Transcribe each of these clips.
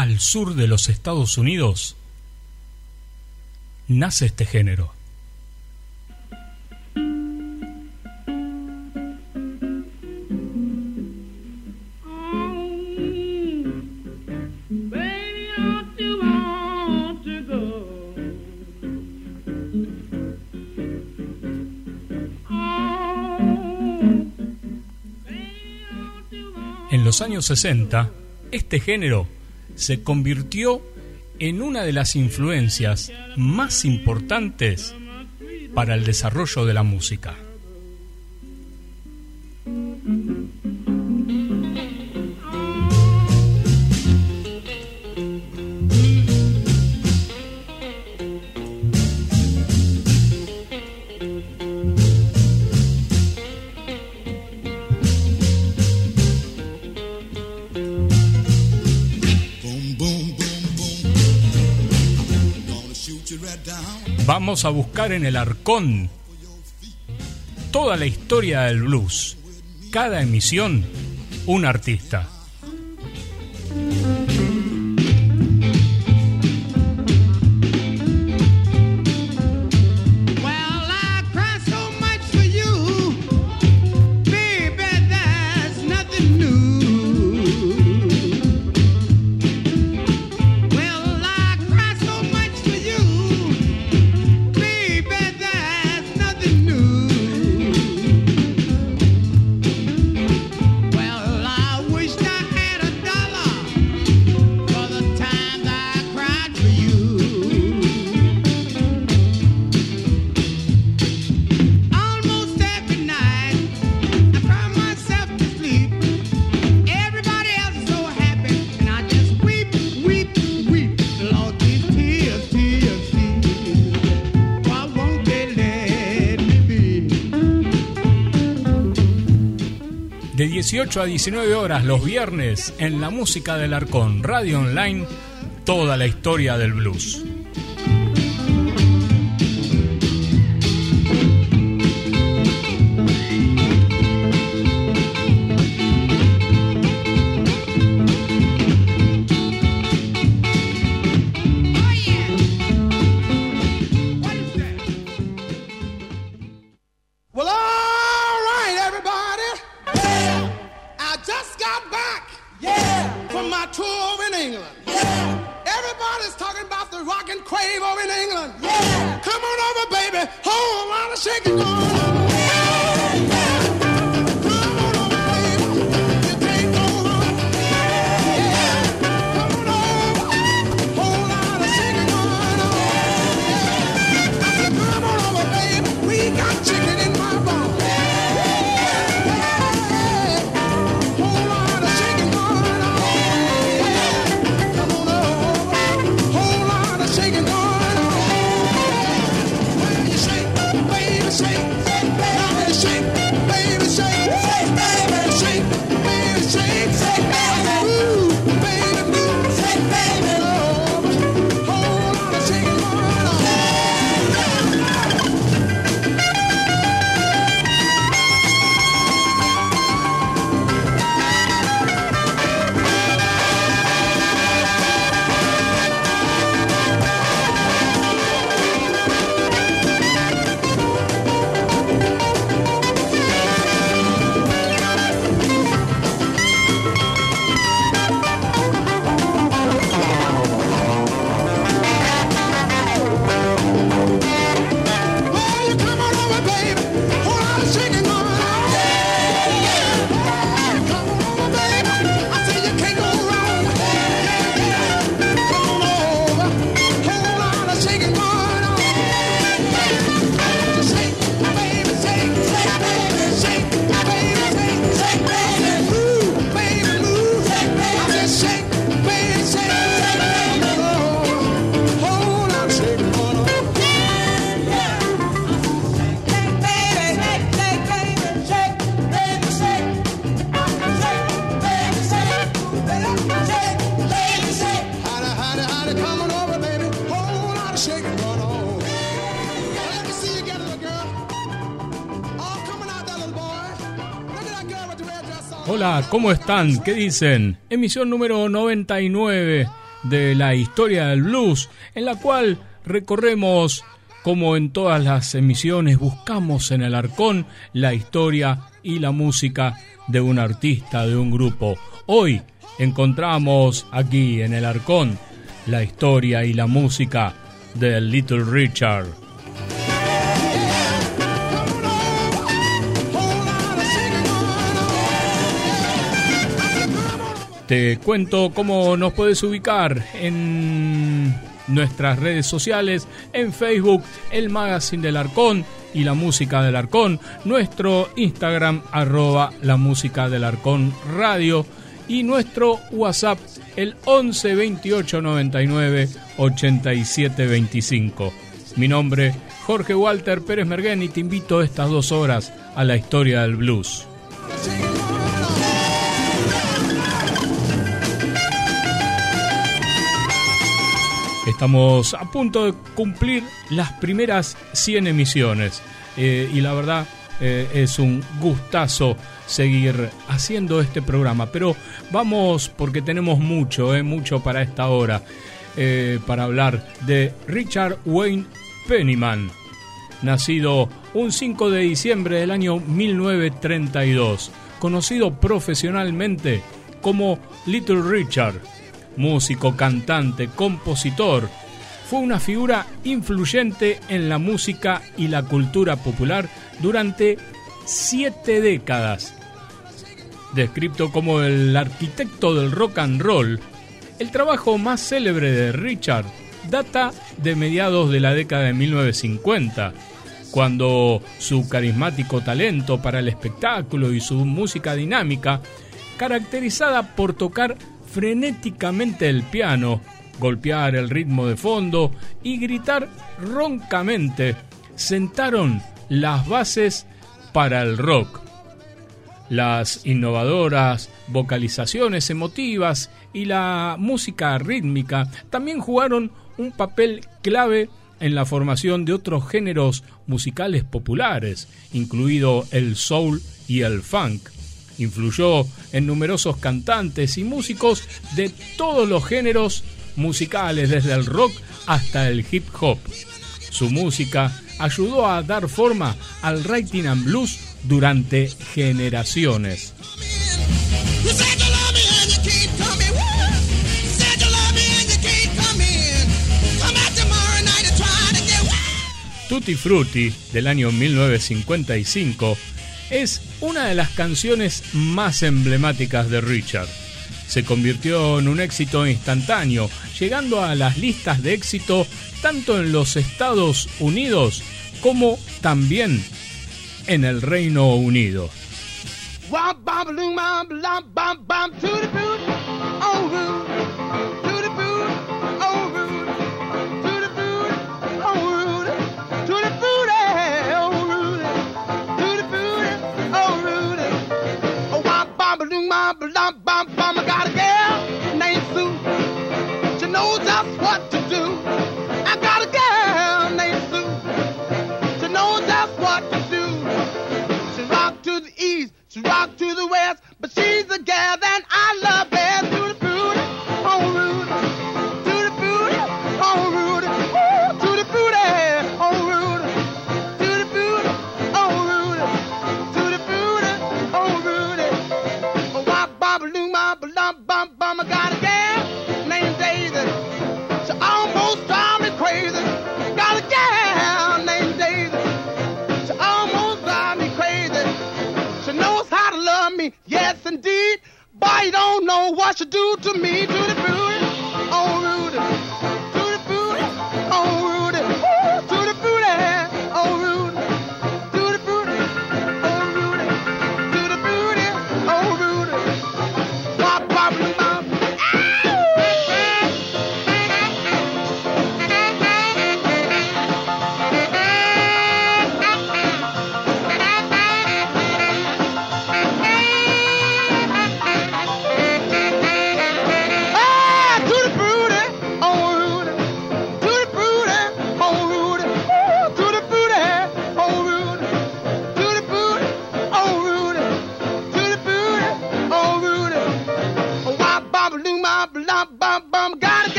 al sur de los Estados Unidos, nace este género. En los años 60, este género se convirtió en una de las influencias más importantes para el desarrollo de la música. Vamos a buscar en el arcón toda la historia del blues. Cada emisión, un artista. 18 a 19 horas los viernes en la música del Arcón, Radio Online, toda la historia del blues. ¿Cómo están? ¿Qué dicen? Emisión número 99 de la historia del blues, en la cual recorremos, como en todas las emisiones, buscamos en el arcón la historia y la música de un artista, de un grupo. Hoy encontramos aquí en el arcón la historia y la música de Little Richard. Te cuento cómo nos puedes ubicar en nuestras redes sociales, en Facebook, el Magazine del Arcón y la Música del Arcón, nuestro Instagram arroba la Música del Arcón Radio y nuestro WhatsApp el 11 28 99 87 25. Mi nombre Jorge Walter Pérez Merguén y te invito estas dos horas a la historia del blues. Estamos a punto de cumplir las primeras 100 emisiones eh, y la verdad eh, es un gustazo seguir haciendo este programa. Pero vamos porque tenemos mucho, eh, mucho para esta hora, para hablar de Richard Wayne Pennyman, nacido un 5 de diciembre del año 1932, conocido profesionalmente como Little Richard músico, cantante, compositor, fue una figura influyente en la música y la cultura popular durante siete décadas. Descrito como el arquitecto del rock and roll, el trabajo más célebre de Richard data de mediados de la década de 1950, cuando su carismático talento para el espectáculo y su música dinámica, caracterizada por tocar frenéticamente el piano, golpear el ritmo de fondo y gritar roncamente, sentaron las bases para el rock. Las innovadoras vocalizaciones emotivas y la música rítmica también jugaron un papel clave en la formación de otros géneros musicales populares, incluido el soul y el funk. Influyó en numerosos cantantes y músicos de todos los géneros musicales, desde el rock hasta el hip hop. Su música ayudó a dar forma al writing and blues durante generaciones. Tutti Frutti del año 1955 es una de las canciones más emblemáticas de Richard. Se convirtió en un éxito instantáneo, llegando a las listas de éxito tanto en los Estados Unidos como también en el Reino Unido. I got a girl named Sue. She knows just what to do. I got a girl named Sue. She knows just what to do. She rock to the east, she rock to the west, but she's the gal that I love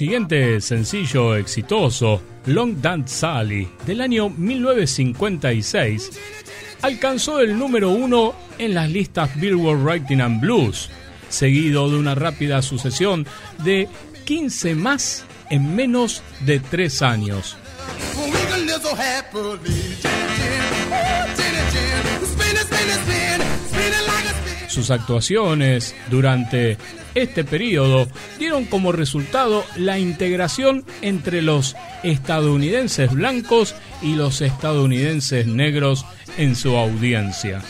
siguiente sencillo exitoso, Long Dance Sally, del año 1956, alcanzó el número uno en las listas Billboard Writing and Blues, seguido de una rápida sucesión de 15 más en menos de 3 años. Sus actuaciones durante este periodo dieron como resultado la integración entre los estadounidenses blancos y los estadounidenses negros en su audiencia.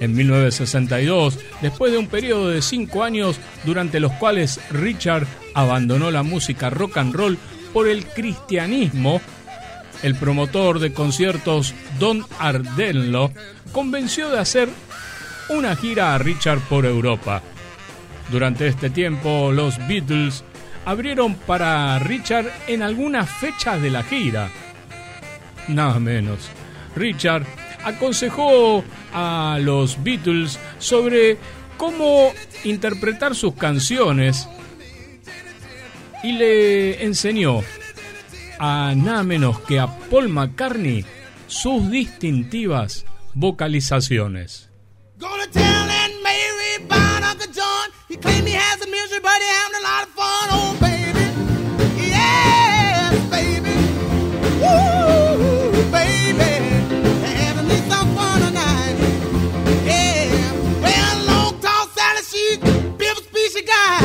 En 1962, después de un periodo de cinco años durante los cuales Richard abandonó la música rock and roll por el cristianismo, el promotor de conciertos Don Ardenlo convenció de hacer una gira a Richard por Europa. Durante este tiempo, los Beatles abrieron para Richard en algunas fechas de la gira. Nada menos. Richard aconsejó a los Beatles sobre cómo interpretar sus canciones y le enseñó a nada menos que a Paul McCartney sus distintivas vocalizaciones. Gonna tell Aunt Mary about Uncle John. He claimed he has a misery, but he having a lot of fun. Oh, baby. Yes, baby. Woo, baby. Having me some fun tonight. Yeah. Well, long tall Sally, she's Bill Speech, she got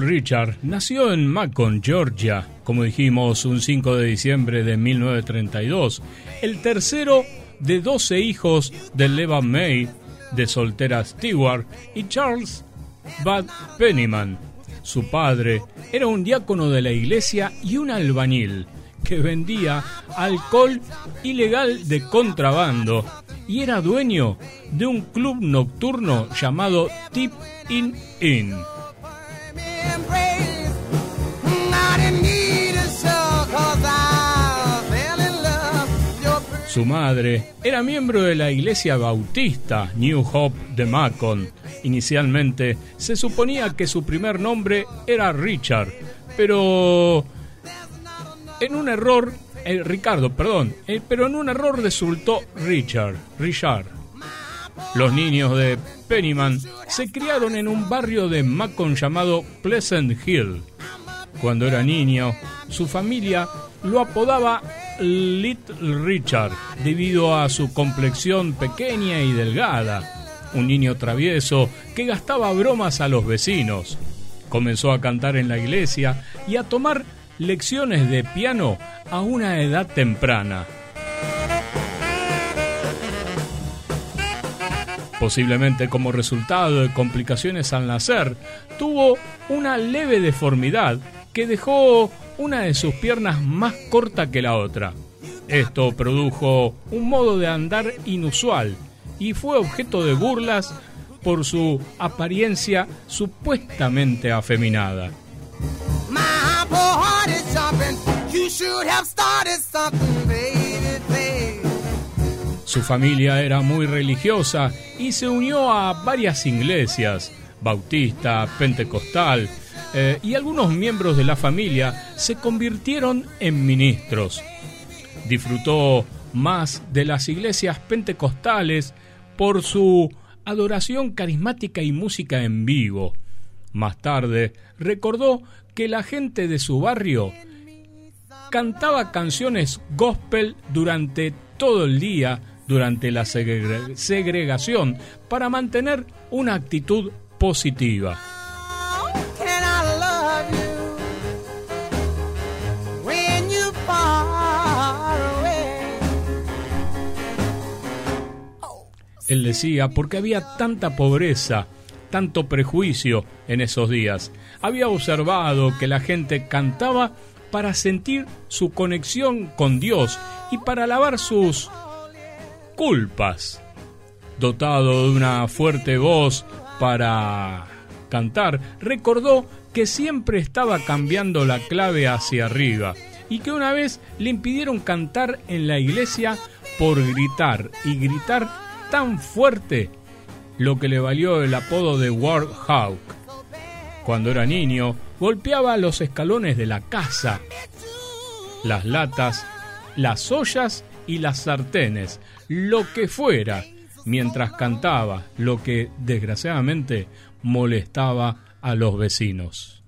Richard nació en Macon, Georgia, como dijimos, un 5 de diciembre de 1932, el tercero de 12 hijos de Leva May, de soltera Stewart, y Charles Bud Pennyman. Su padre era un diácono de la iglesia y un albañil que vendía alcohol ilegal de contrabando y era dueño de un club nocturno llamado Tip In Inn. Su madre era miembro de la iglesia bautista New Hope de Macon. Inicialmente se suponía que su primer nombre era Richard, pero en un error, eh, Ricardo, perdón, eh, pero en un error resultó Richard, Richard. Los niños de Pennyman se criaron en un barrio de Macon llamado Pleasant Hill. Cuando era niño, su familia lo apodaba Little Richard debido a su complexión pequeña y delgada. Un niño travieso que gastaba bromas a los vecinos. Comenzó a cantar en la iglesia y a tomar lecciones de piano a una edad temprana. Posiblemente como resultado de complicaciones al nacer, tuvo una leve deformidad que dejó una de sus piernas más corta que la otra. Esto produjo un modo de andar inusual y fue objeto de burlas por su apariencia supuestamente afeminada. Su familia era muy religiosa y se unió a varias iglesias, bautista, pentecostal, eh, y algunos miembros de la familia se convirtieron en ministros. Disfrutó más de las iglesias pentecostales por su adoración carismática y música en vivo. Más tarde recordó que la gente de su barrio cantaba canciones gospel durante todo el día durante la segregación para mantener una actitud positiva. Él decía, porque había tanta pobreza, tanto prejuicio en esos días. Había observado que la gente cantaba para sentir su conexión con Dios y para lavar sus culpas. Dotado de una fuerte voz para cantar, recordó que siempre estaba cambiando la clave hacia arriba y que una vez le impidieron cantar en la iglesia por gritar y gritar tan fuerte, lo que le valió el apodo de Warhawk. Cuando era niño, golpeaba los escalones de la casa, las latas, las ollas y las sartenes, lo que fuera, mientras cantaba, lo que desgraciadamente molestaba a los vecinos.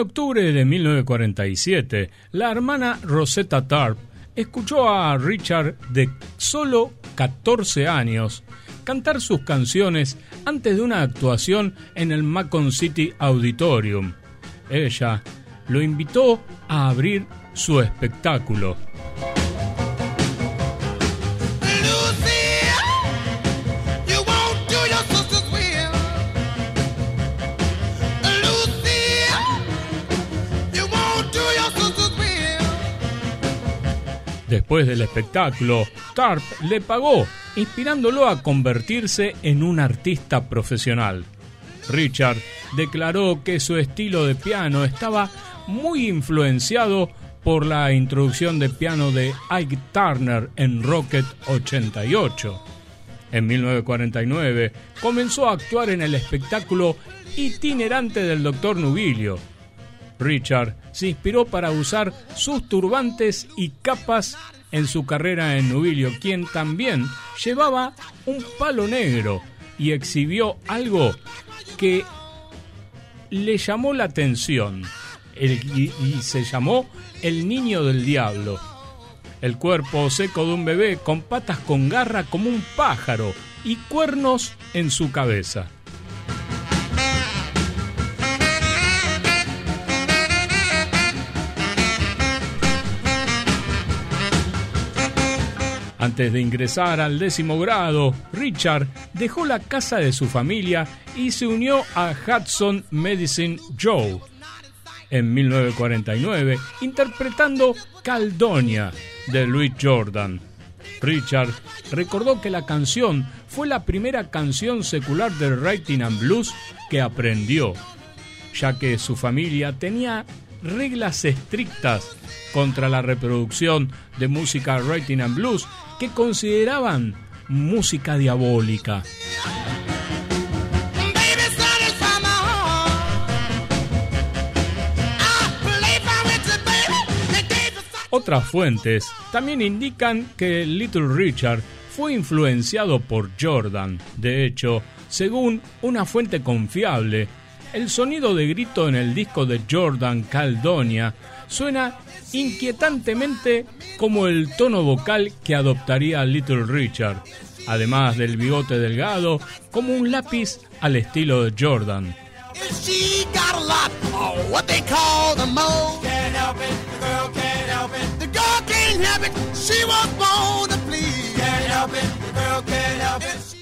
Octubre de 1947, la hermana Rosetta Tarp escuchó a Richard de solo 14 años cantar sus canciones antes de una actuación en el Macon City Auditorium. Ella lo invitó a abrir su espectáculo. Después del espectáculo, Tarp le pagó, inspirándolo a convertirse en un artista profesional. Richard declaró que su estilo de piano estaba muy influenciado por la introducción de piano de Ike Turner en Rocket 88. En 1949 comenzó a actuar en el espectáculo itinerante del Dr. Nubilio. Richard se inspiró para usar sus turbantes y capas en su carrera en Nubilio, quien también llevaba un palo negro y exhibió algo que le llamó la atención y, se llamó el niño del diablo el cuerpo seco de un bebé con patas con garra como un pájaro y cuernos en su cabeza. Antes de ingresar al décimo grado, Richard dejó la casa de su familia y se unió a Hudson Medicine Joe en 1949, interpretando Caldonia, de Louis Jordan. Richard recordó que la canción fue la primera canción secular de writing and blues que aprendió, ya que su familia tenía reglas estrictas contra la reproducción de música writing and blues que consideraban música diabólica. Otras fuentes también indican que Little Richard fue influenciado por Jordan. De hecho, según una fuente confiable, el sonido de grito en el disco de Jordan Caldonia suena inquietantemente como el tono vocal que adoptaría Little Richard, además del bigote delgado como un lápiz al estilo de Jordan.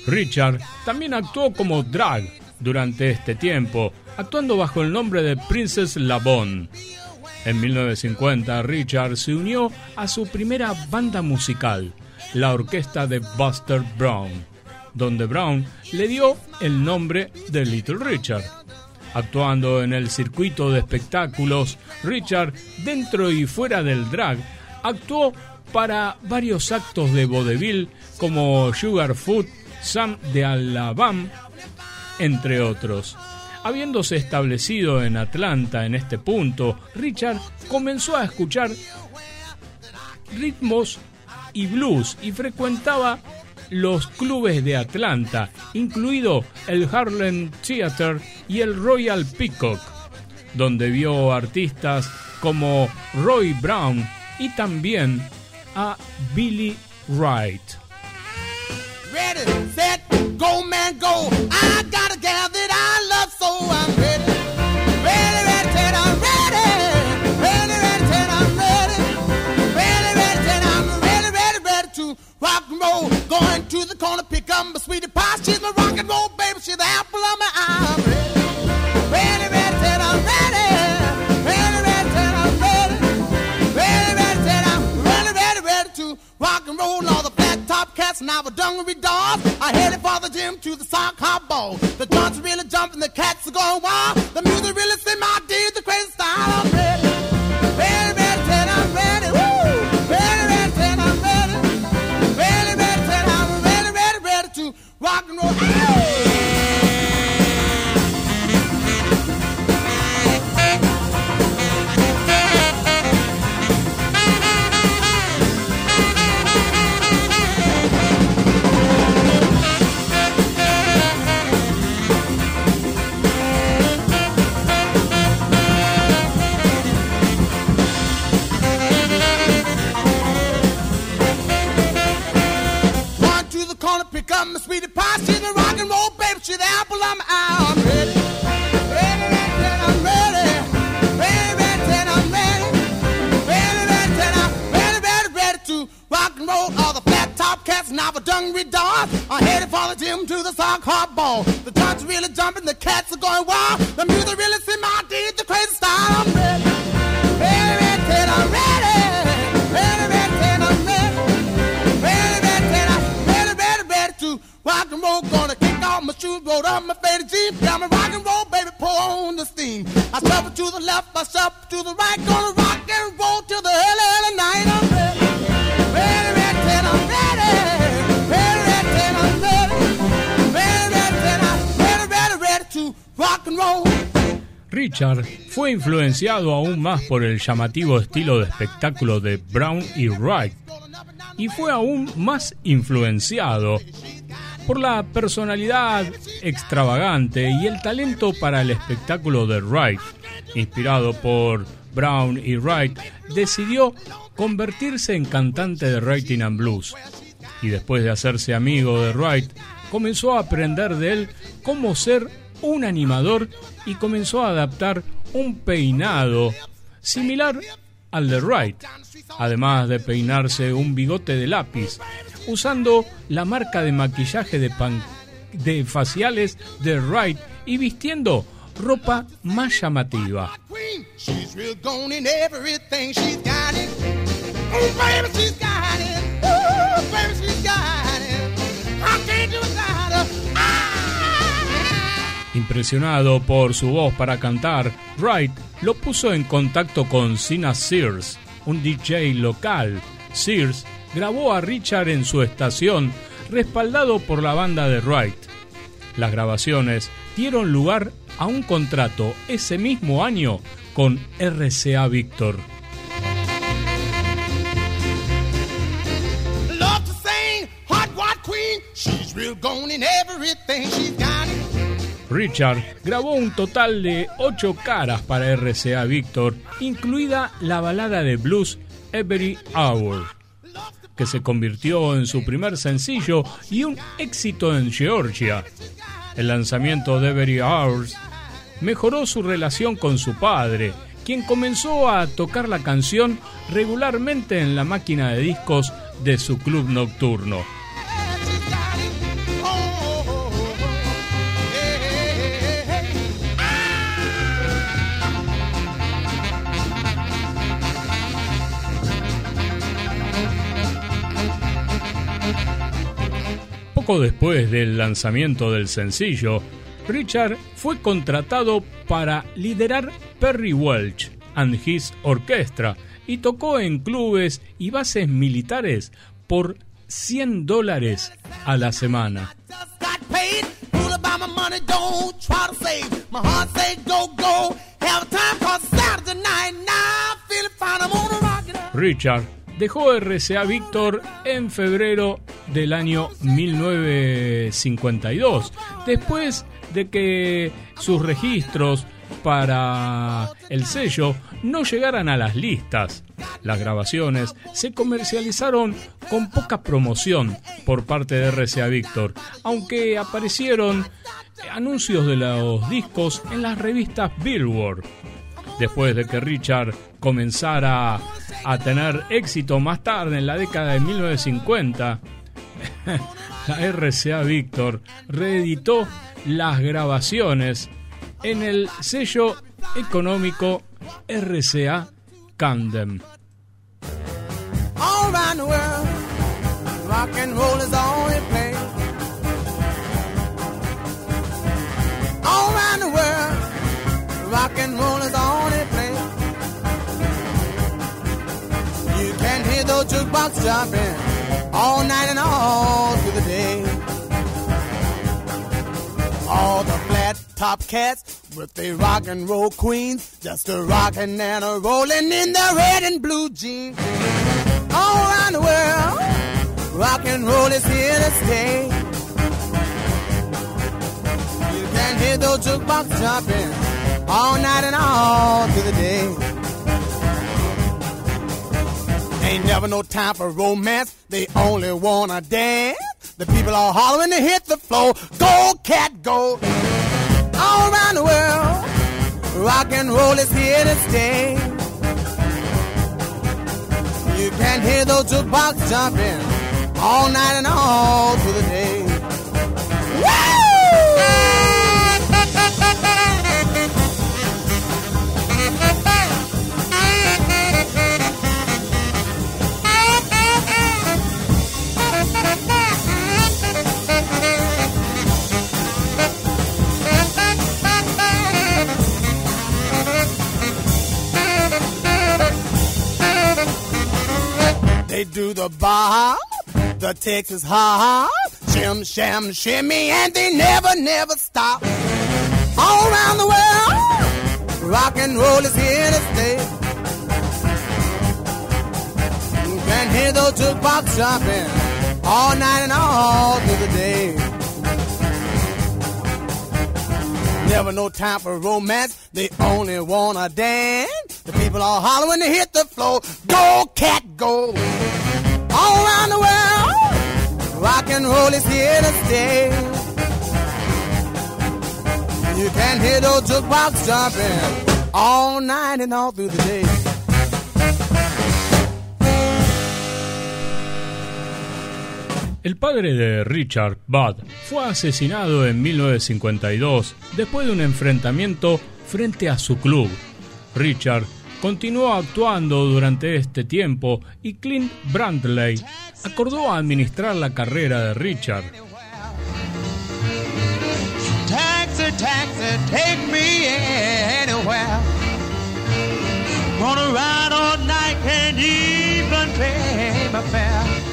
Richard también actuó como drag durante este tiempo, actuando bajo el nombre de Princess Labón. En 1950, Richard se unió a su primera banda musical, la orquesta de Buster Brown, donde Brown le dio el nombre de Little Richard. Actuando en el circuito de espectáculos, Richard, dentro y fuera del drag, actuó para varios actos de vodevil como Sugar Food, Sam de Alabama, entre otros. Habiéndose establecido en Atlanta en este punto, Richard comenzó a escuchar ritmos y blues y frecuentaba los clubes de Atlanta, incluido el Harlem Theater y el Royal Peacock, donde vio artistas como Roy Brown y también a Billy Wright. Ready, set, go man, go. I got a roll. Going to the corner, pick up my sweetie pie. She's my rock and roll baby. She's the apple of my eye. I'm ready. Ready, ready, set, I'm ready. Ready ready, said I'm ready, ready, ready to rock and roll, all the flat top cats and our dungaree dogs are headed for the gym to the sock hop ball. The joints really jumping, the cats are going wild. The music really send my dear the crazy style. Come, sweetie pie. She's a rock and roll baby. She's the apple of my eye. I'm ready. Ready, ready, I'm ready. Ready, ready, I'm ready. Ready, ready, I'm ready, to rock and roll. All the flat top cats and our dungaree dogs are headed for the gym to the sock hop ball. The joints really jumping, the cats are going wild. The music really see my deed, the crazy style. I'm ready. Richard fue influenciado aún más por el llamativo estilo de espectáculo de Brown y Wright y fue aún más influenciado por la personalidad extravagante y el talento para el espectáculo de Wright. Inspirado por Brown y Wright, decidió convertirse en cantante de Writing and Blues. Y después de hacerse amigo de Wright, comenzó a aprender de él cómo ser un animador y comenzó a adaptar un peinado similar al de Wright, además de peinarse un bigote de lápiz, usando la marca de maquillaje de, pan de faciales de Wright y vistiendo ropa más llamativa. Oh. Oh. Ah! Impresionado por su voz para cantar, Wright lo puso en contacto con Sina Sears, un DJ local. Sears grabó a Richard en su estación, respaldado por la banda de Wright. Las grabaciones dieron lugar a un contrato ese mismo año con RCA Victor. Richard grabó un total de ocho caras para RCA Victor, incluida la balada de blues Every Hour, que se convirtió en su primer sencillo y un éxito en Georgia. El lanzamiento de Every Hours mejoró su relación con su padre, quien comenzó a tocar la canción regularmente en la máquina de discos de su club nocturno. Poco después del lanzamiento del sencillo, Richard fue contratado para liderar Perry Welch and His Orchestra y tocó en clubes y bases militares por 100 dólares a la semana. Richard dejó RCA Victor en febrero del año 1952, después de que sus registros para el sello no llegaran a las listas. Las grabaciones se comercializaron con poca promoción por parte de RCA Victor, aunque aparecieron anuncios de los discos en las revistas Billboard. Después de que Richard comenzara a tener éxito más tarde en la década de 1950, la RCA Victor reeditó las grabaciones en el sello económico RCA Camden. Rock and roll is. All around the world, rock and jumping all night and all through the day. All the flat top cats with their rock and roll queens, just a rockin' and a rollin' in their red and blue jeans. All around the world, rock and roll is here to stay. You can hear those jukebox jumping all night and all through the day. Ain't never no time for romance, they only wanna dance. The people are hollering to hit the floor. Go, cat, go. All around the world, rock and roll is here to stay. You can hear those jukebox jumping all night and all through the day. The Texas hop, shim, sham, shimmy, and they never, never stop. All around the world, rock and roll is here to stay. You can hear those jukebox jumping all night and all through the day. Never no time for romance, they only wanna dance. The people all holler to hit the floor, go cat go. All around the world, rock and roll is here to stay. You can hear those jukebox jumping all night and all through the day. El padre de Richard, Bud, fue asesinado en 1952 después de un enfrentamiento frente a su club. Richard continuó actuando durante este tiempo y Clint Brantley acordó administrar la carrera de Richard. Taxi, taxi, take me anywhere. Gonna ride all night and even pay my fare.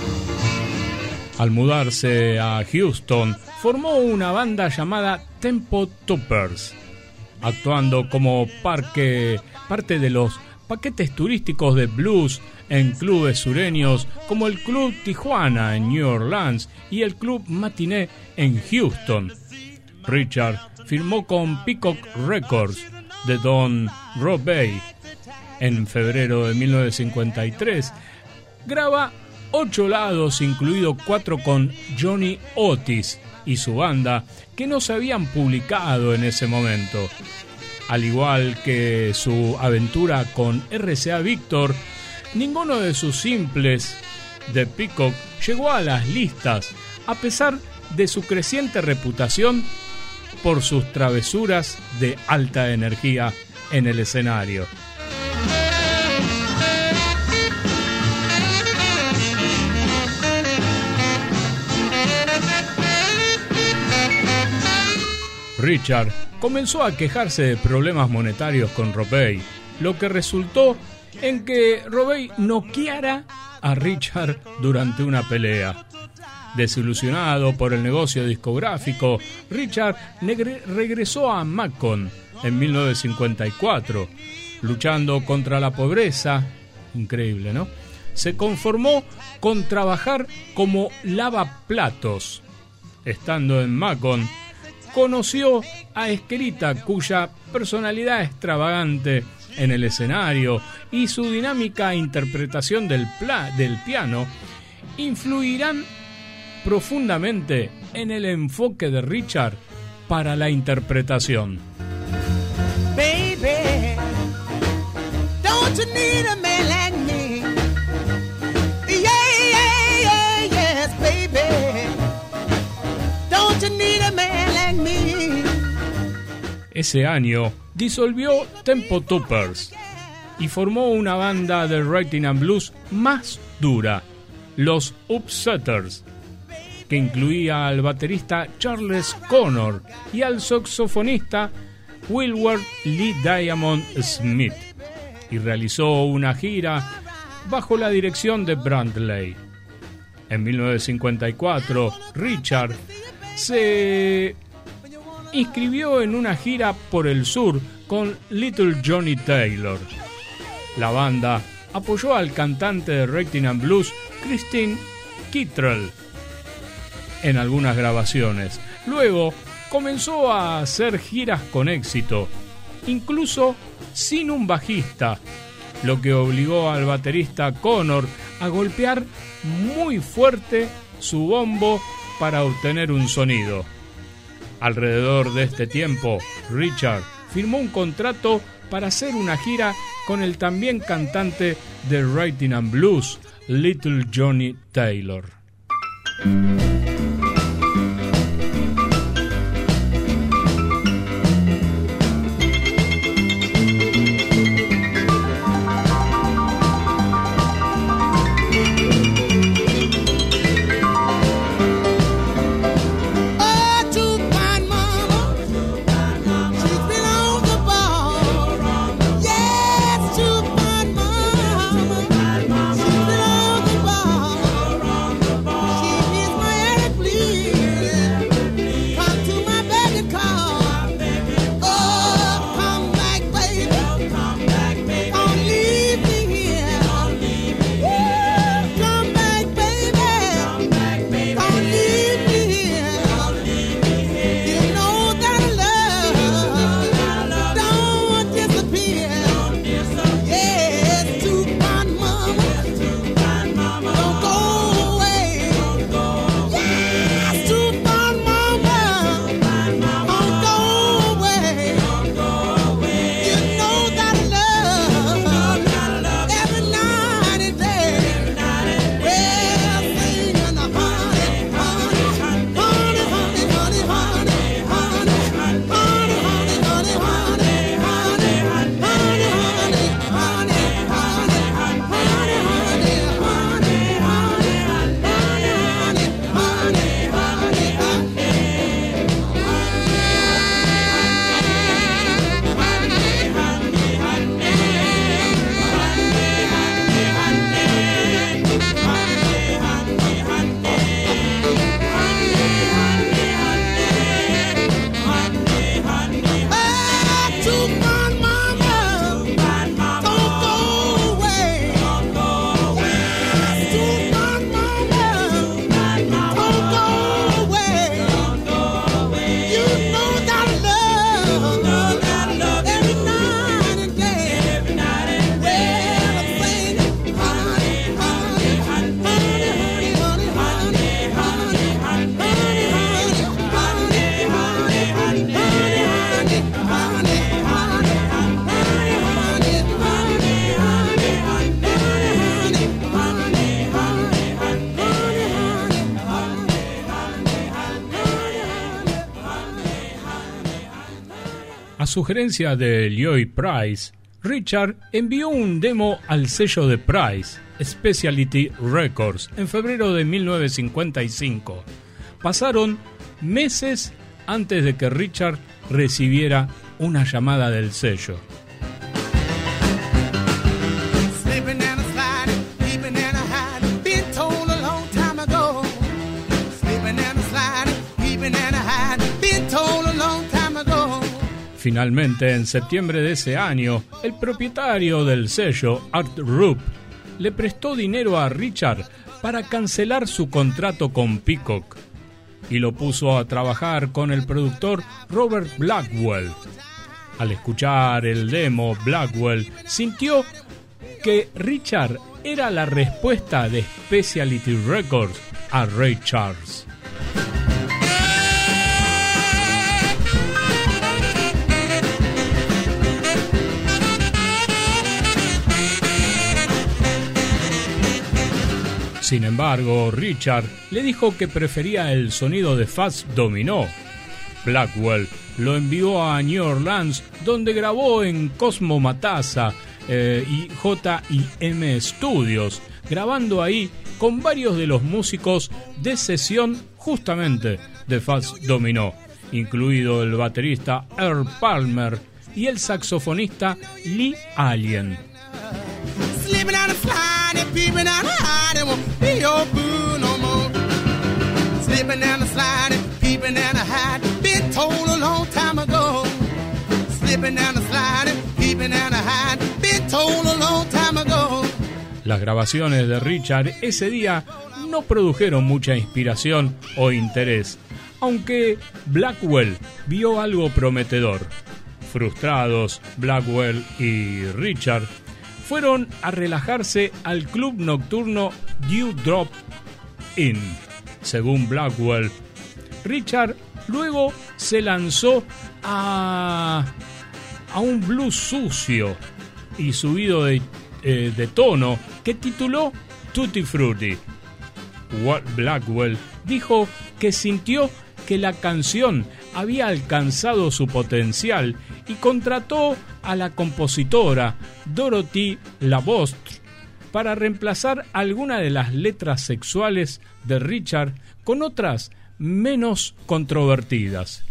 Al mudarse a Houston, formó una banda llamada Tempo Toppers, actuando como parte de los paquetes turísticos de blues en clubes sureños como el Club Tijuana en New Orleans y el Club Matiné en Houston. Richard firmó con Peacock Records de Don Rob Bay. En febrero de 1953 graba ocho lados, incluido cuatro con Johnny Otis y su banda, que no se habían publicado en ese momento. Al igual que su aventura con RCA Victor, ninguno de sus simples de Peacock llegó a las listas, a pesar de su creciente reputación por sus travesuras de alta energía en el escenario. Richard comenzó a quejarse de problemas monetarios con Robey, lo que resultó en que Robey noqueara a Richard durante una pelea. Desilusionado por el negocio discográfico, Richard regresó a Macon en 1954, luchando contra la pobreza. Increíble, ¿no? Se conformó con trabajar como lavaplatos. Estando en Macon, conoció a Esquerita, cuya personalidad extravagante en el escenario y su dinámica interpretación del, piano influirán profundamente en el enfoque de Richard para la interpretación. Baby, don't Ese año disolvió Tempo Toppers y formó una banda de writing and blues más dura, los Upsetters, que incluía al baterista Charles Connor y al saxofonista Wilward Lee Diamond Smith, y realizó una gira bajo la dirección de Brantley. En 1954, Richard se inscribió en una gira por el sur con Little Johnny Taylor. La banda apoyó al cantante de Rating and Blues, Christine Kittrell, en algunas grabaciones. Luego comenzó a hacer giras con éxito, incluso sin un bajista, lo que obligó al baterista Connor a golpear muy fuerte su bombo para obtener un sonido. Alrededor de este tiempo, Richard firmó un contrato para hacer una gira con el también cantante de Writing and Blues, Little Johnny Taylor. Sugerencia de Lloyd Price, Richard envió un demo al sello de Price, Specialty Records, en febrero de 1955. Pasaron meses antes de que Richard recibiera una llamada del sello. Finalmente, en septiembre de ese año, el propietario del sello, Art Rupp, le prestó dinero a Richard para cancelar su contrato con Peacock y lo puso a trabajar con el productor Robert Blackwell. Al escuchar el demo, Blackwell sintió que Richard era la respuesta de Specialty Records a Ray Charles. Sin embargo, Richard le dijo que prefería el sonido de Fats Dominó. Blackwell lo envió a New Orleans, donde grabó en Cosmo Matassa eh, y J&M Studios, grabando ahí con varios de los músicos de sesión justamente de Fats Dominó, incluido el baterista Earl Palmer y el saxofonista Lee Allen. Las grabaciones de Richard ese día no produjeron mucha inspiración o interés, aunque Blackwell vio algo prometedor. Frustrados, Blackwell y Richard fueron a relajarse al club nocturno Dew Drop Inn, según Blackwell. Richard luego se lanzó a, a un blues sucio y subido de, eh, de tono que tituló Tutti Frutti. Blackwell dijo que sintió que la canción había alcanzado su potencial y contrató a la compositora Dorothy Labostre para reemplazar alguna de las letras sexuales de Richard con otras menos controvertidas.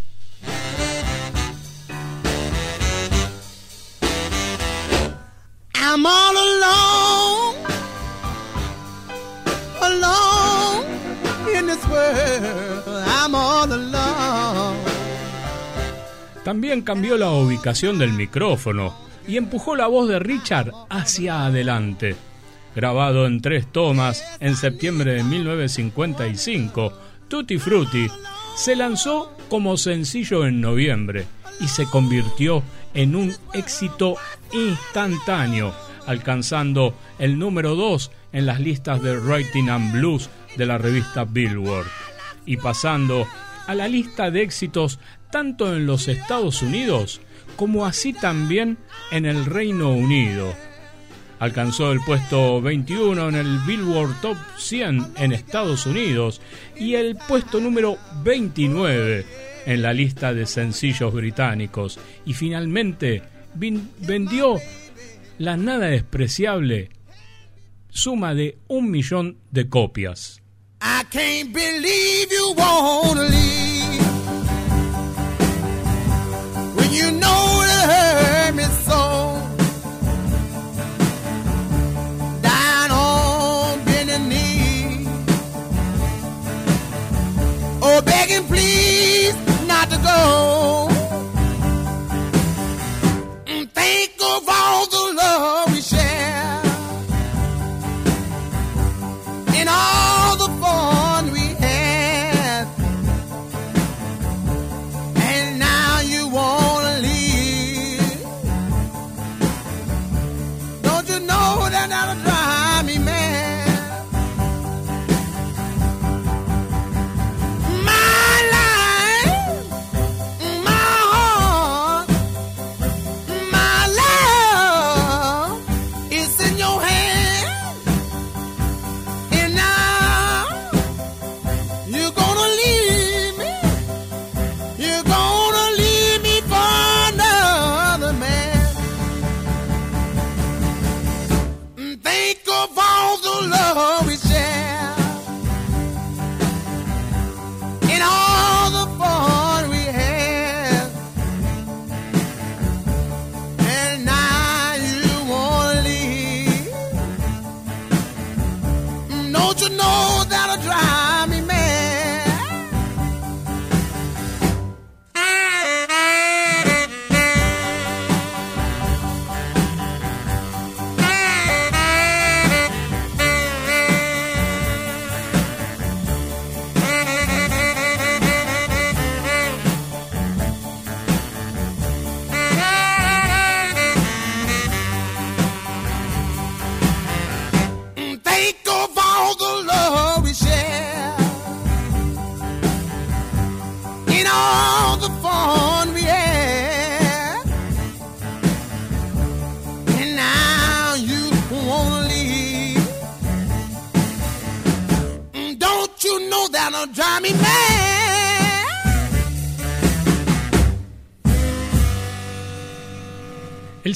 I'm all alone, alone in this world. I'm all alone. También cambió la ubicación del micrófono y empujó la voz de Richard hacia adelante. Grabado en tres tomas en septiembre de 1955, Tutti Frutti se lanzó como sencillo en noviembre y se convirtió en un éxito instantáneo, alcanzando el número 2 en las listas de Writing and Blues de la revista Billboard y pasando a la lista de éxitos tanto en los Estados Unidos como así también en el Reino Unido. Alcanzó el puesto 21 en el Billboard Top 100 en Estados Unidos y el puesto número 29 en la lista de sencillos británicos y finalmente vendió la nada despreciable suma de un millón de copias. I can't believe you wanna leave go.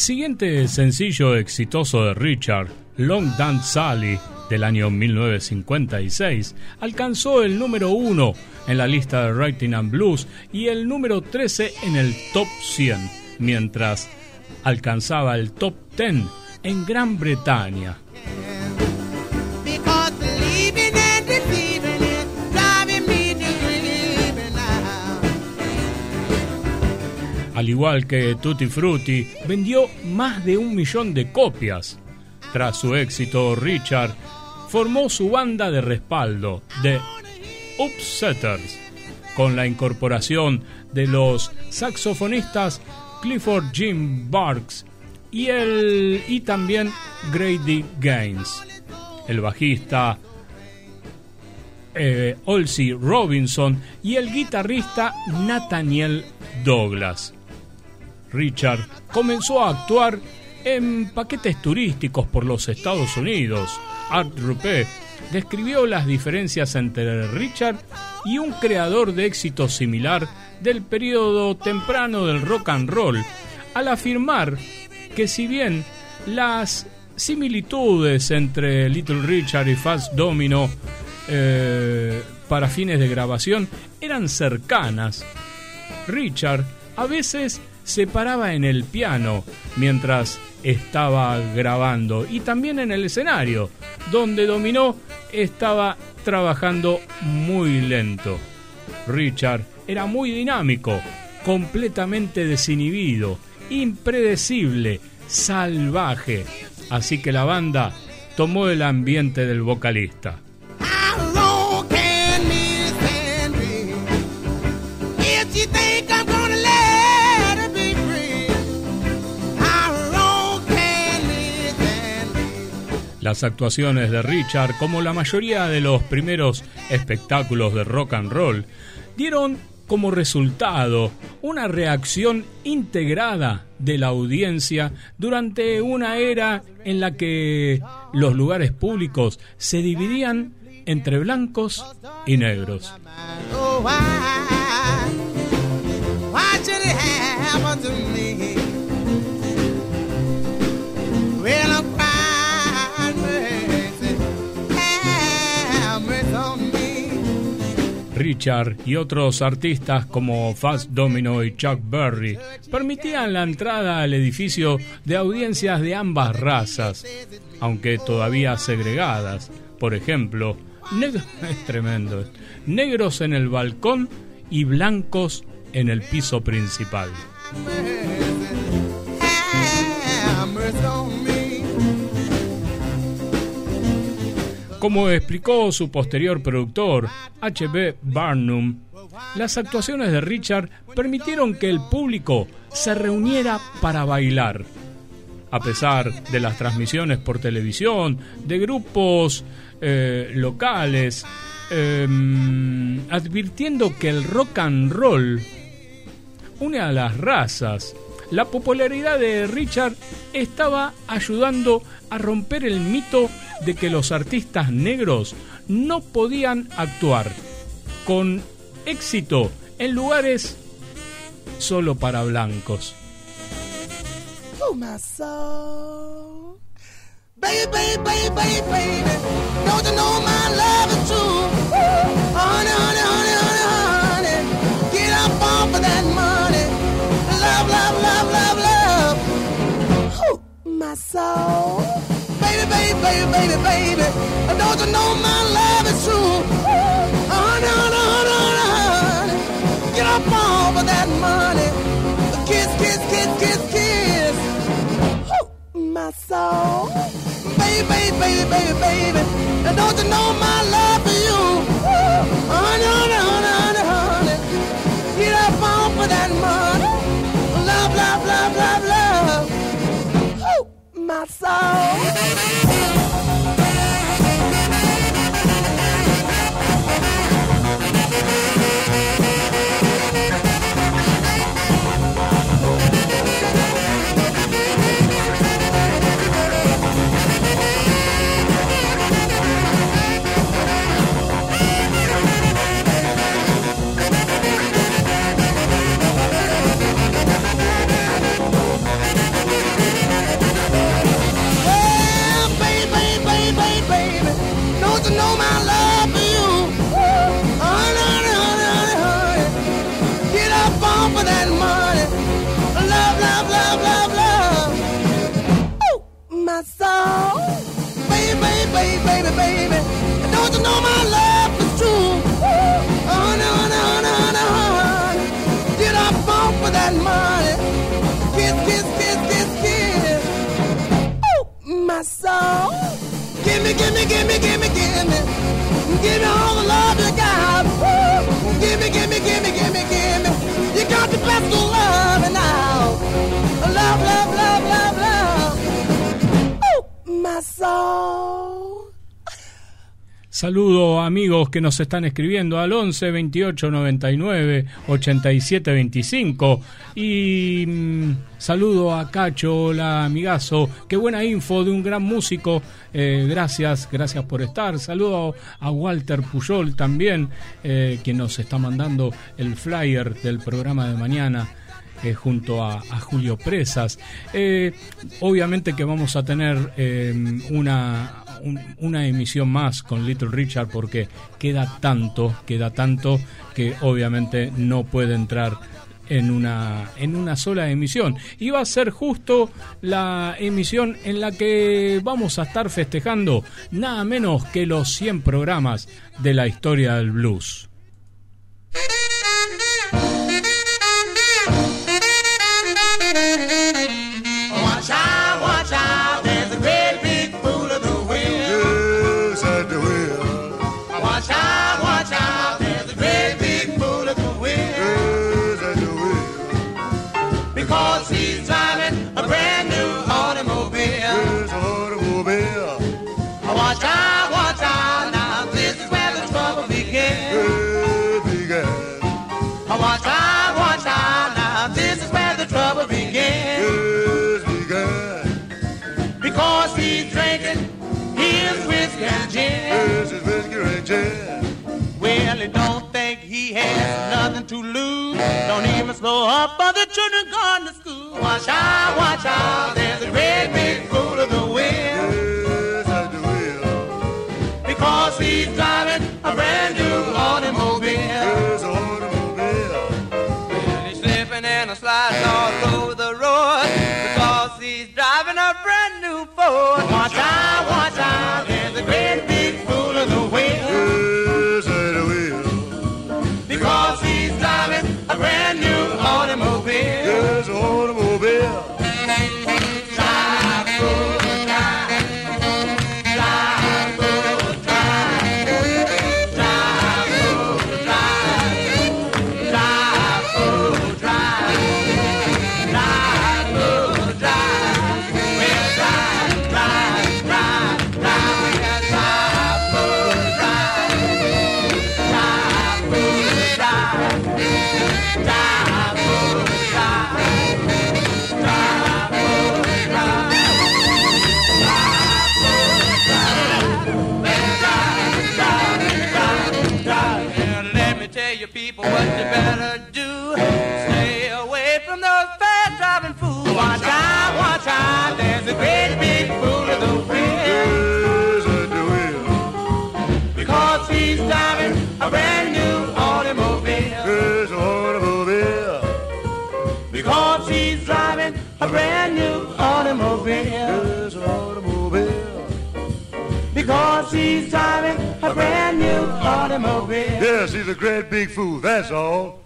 Siguiente sencillo exitoso de Richard, Long Dance Sally, del año 1956, alcanzó el número 1 en la lista de Writing and Blues y el número 13 en el top 100, mientras alcanzaba el top 10 en Gran Bretaña. Al igual que Tutti Frutti, vendió más de un millón de copias. Tras su éxito, Richard formó su banda de respaldo, The Upsetters, con la incorporación de los saxofonistas Clifford Jim Barks y, el, y también Grady Gaines. El bajista eh, Robinson y el guitarrista Nathaniel Douglas. Richard comenzó a actuar en paquetes turísticos por los Estados Unidos. Art Rupe describió las diferencias entre Richard y un creador de éxito similar del periodo temprano del rock and roll, al afirmar que si bien las similitudes entre Little Richard y Fast Domino eh, para fines de grabación eran cercanas, Richard a veces se paraba en el piano mientras estaba grabando y también en el escenario, donde Dominó estaba trabajando muy lento. Richard era muy dinámico, completamente desinhibido, impredecible, salvaje, así que la banda tomó el ambiente del vocalista. Las actuaciones de Richard, como la mayoría de los primeros espectáculos de rock and roll, dieron como resultado una reacción integrada de la audiencia durante una era en la que los lugares públicos se dividían entre blancos y negros. Richard y otros artistas como Fast Domino y Chuck Berry permitían la entrada al edificio de audiencias de ambas razas, aunque todavía segregadas. Por ejemplo, es tremendo, negros en el balcón y blancos en el piso principal. Como explicó su posterior productor, H.B. Barnum, las actuaciones de Richard permitieron que el público se reuniera para bailar. A pesar de las transmisiones por televisión, de grupos eh, locales, em, advirtiendo que el rock and roll une a las razas. La popularidad de Richard estaba ayudando a romper el mito de que los artistas negros no podían actuar con éxito en lugares solo para blancos. Baby, baby, soul. Baby, baby, baby, baby, baby. Don't you know my love is true? Honey, honey, honey, honey. Get up off of that money. Kiss, kiss, kiss, kiss, kiss. Ooh, my soul. Baby, baby, baby, baby, baby. Don't you know my love for you? Honey, honey, honey, honey, honey. Get up off of that money. My soul. Baby, baby, baby, baby. Don't you know my love is true? Honey, honey, honey, honey, honey. Get up off for that money. Kiss, kiss, kiss, kiss, kiss. Oh, my soul. Gimme, gimme, gimme, gimme, gimme. Give me all the love soul. Saludo amigos que nos están escribiendo al 11 28 99 87 25 y mm, saludo a Cacho, hola amigazo, qué buena info de un gran músico, eh, gracias, gracias por estar, saludo a Walter Puyol también, eh, quien nos está mandando el flyer del programa de mañana eh, junto a, Julio Presas. Eh, obviamente que vamos a tener eh, una, un- una emisión más con Little Richard porque queda tanto, queda tanto que obviamente no puede entrar en una, en una sola emisión. Y va a ser justo la emisión en la que vamos a estar festejando nada menos que los 100 programas de la historia del blues. shine. The children gone to school. Watch out, watch out, there's a great big automobile. Yes, he's a great big fool, that's all.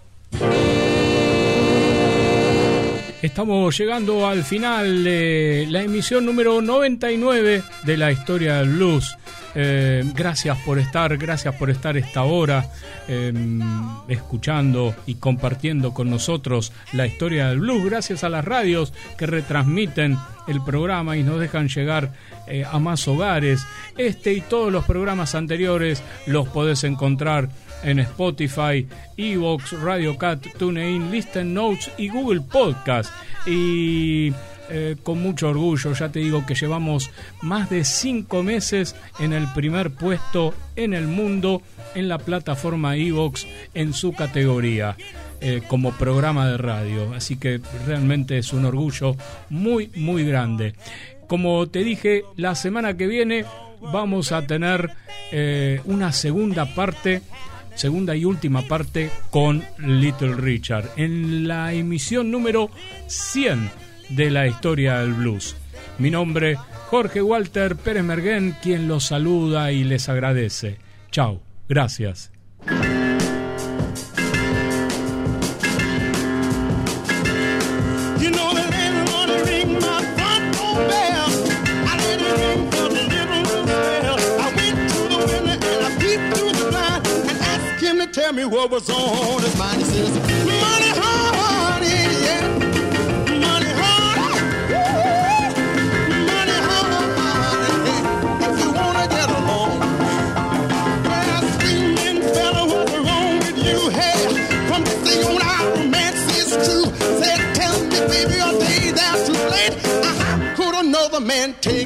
Estamos llegando al final de la emisión número 99 de la historia del blues. Eh, gracias por estar, gracias por estar esta hora eh, escuchando y compartiendo con nosotros la historia del blues. Gracias a las radios que retransmiten el programa y nos dejan llegar eh, a más hogares. Este y todos los programas anteriores los podés encontrar en Spotify, Evox, Radio Cat, TuneIn, Listen Notes y Google Podcast. Y eh, con mucho orgullo, ya te digo que llevamos más de cinco meses en el primer puesto en el mundo en la plataforma Evox en su categoría. eh, como programa de radio, así que realmente es un orgullo muy, muy grande. Como te dije, la semana que viene vamos a tener eh, una segunda parte segunda y última parte con Little Richard en la emisión número 100 de la historia del blues. Mi nombre, Jorge Walter Pérez Merguén, quien los saluda y les agradece. Chao, gracias. Me what was on his mind. He says, Money, honey, yeah. Money, woo. Money, honey, yeah. If you wanna get along. Well, screaming fella, what's wrong with you? Hey, from the thing on our romance is true. Said, tell me, baby, are they there too late? Uh-huh. Could another man take?